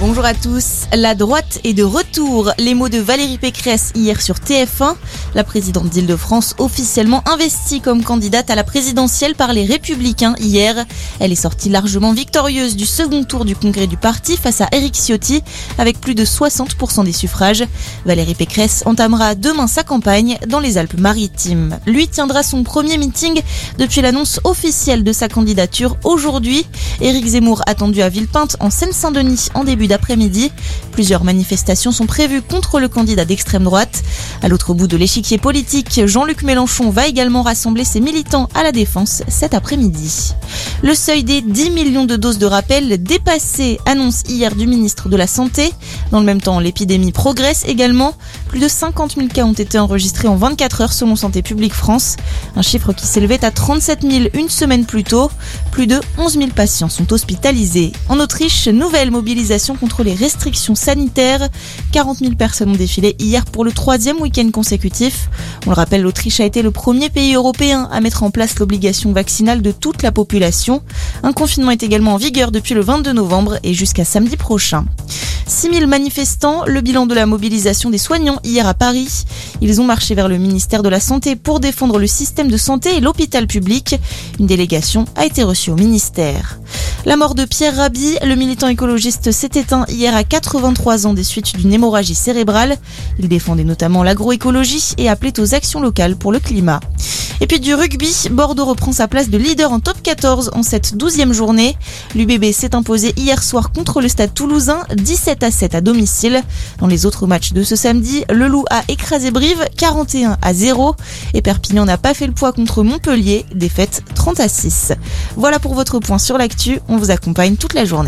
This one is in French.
Bonjour à tous. La droite est de retour. Les mots de Valérie Pécresse hier sur TF1. La présidente d'Île-de-France officiellement investie comme candidate à la présidentielle par les Républicains hier. Elle est sortie largement victorieuse du second tour du congrès du parti face à Éric Ciotti avec plus de 60% des suffrages. Valérie Pécresse entamera demain sa campagne dans les Alpes-Maritimes. Lui tiendra son premier meeting depuis l'annonce officielle de sa candidature aujourd'hui. Éric Zemmour attendu à Villepinte en Seine-Saint-Denis en début d'après-midi. Plusieurs manifestations sont prévues contre le candidat d'extrême droite. À l'autre bout de l'échiquier politique, Jean-Luc Mélenchon va également rassembler ses militants à la défense cet après-midi. Le seuil des 10 millions de doses de rappel dépassé, annonce hier du ministre de la Santé. Dans le même temps, l'épidémie progresse également. Plus de 50 000 cas ont été enregistrés en 24 heures selon Santé publique France. Un chiffre qui s'élevait à 37 000 une semaine plus tôt. Plus de 11 000 patients sont hospitalisés. En Autriche, nouvelle mobilisation contre les restrictions sanitaires. 40 000 personnes ont défilé hier pour le troisième week-end consécutif. On le rappelle, l'Autriche a été le premier pays européen à mettre en place l'obligation vaccinale de toute la population. Un confinement est également en vigueur depuis le 22 novembre et jusqu'à samedi prochain. 6000 manifestants, le bilan de la mobilisation des soignants hier à Paris. Ils ont marché vers le ministère de la Santé pour défendre le système de santé et l'hôpital public. Une délégation a été reçue au ministère. La mort de Pierre Rabhi, le militant écologiste, s'est éteint hier à 83 ans des suites d'une hémorragie cérébrale. Il défendait notamment l'agroécologie et appelait aux actions locales pour le climat. Et puis du rugby, Bordeaux reprend sa place de leader en top 14 en cette douzième journée. L'UBB s'est imposé hier soir contre le stade toulousain 17 à 7 à domicile. Dans les autres matchs de ce samedi, le Loup a écrasé Brive 41 à 0 et Perpignan n'a pas fait le poids contre Montpellier, défaite 30 à 6. Voilà pour votre point sur l'actu, on vous accompagne toute la journée.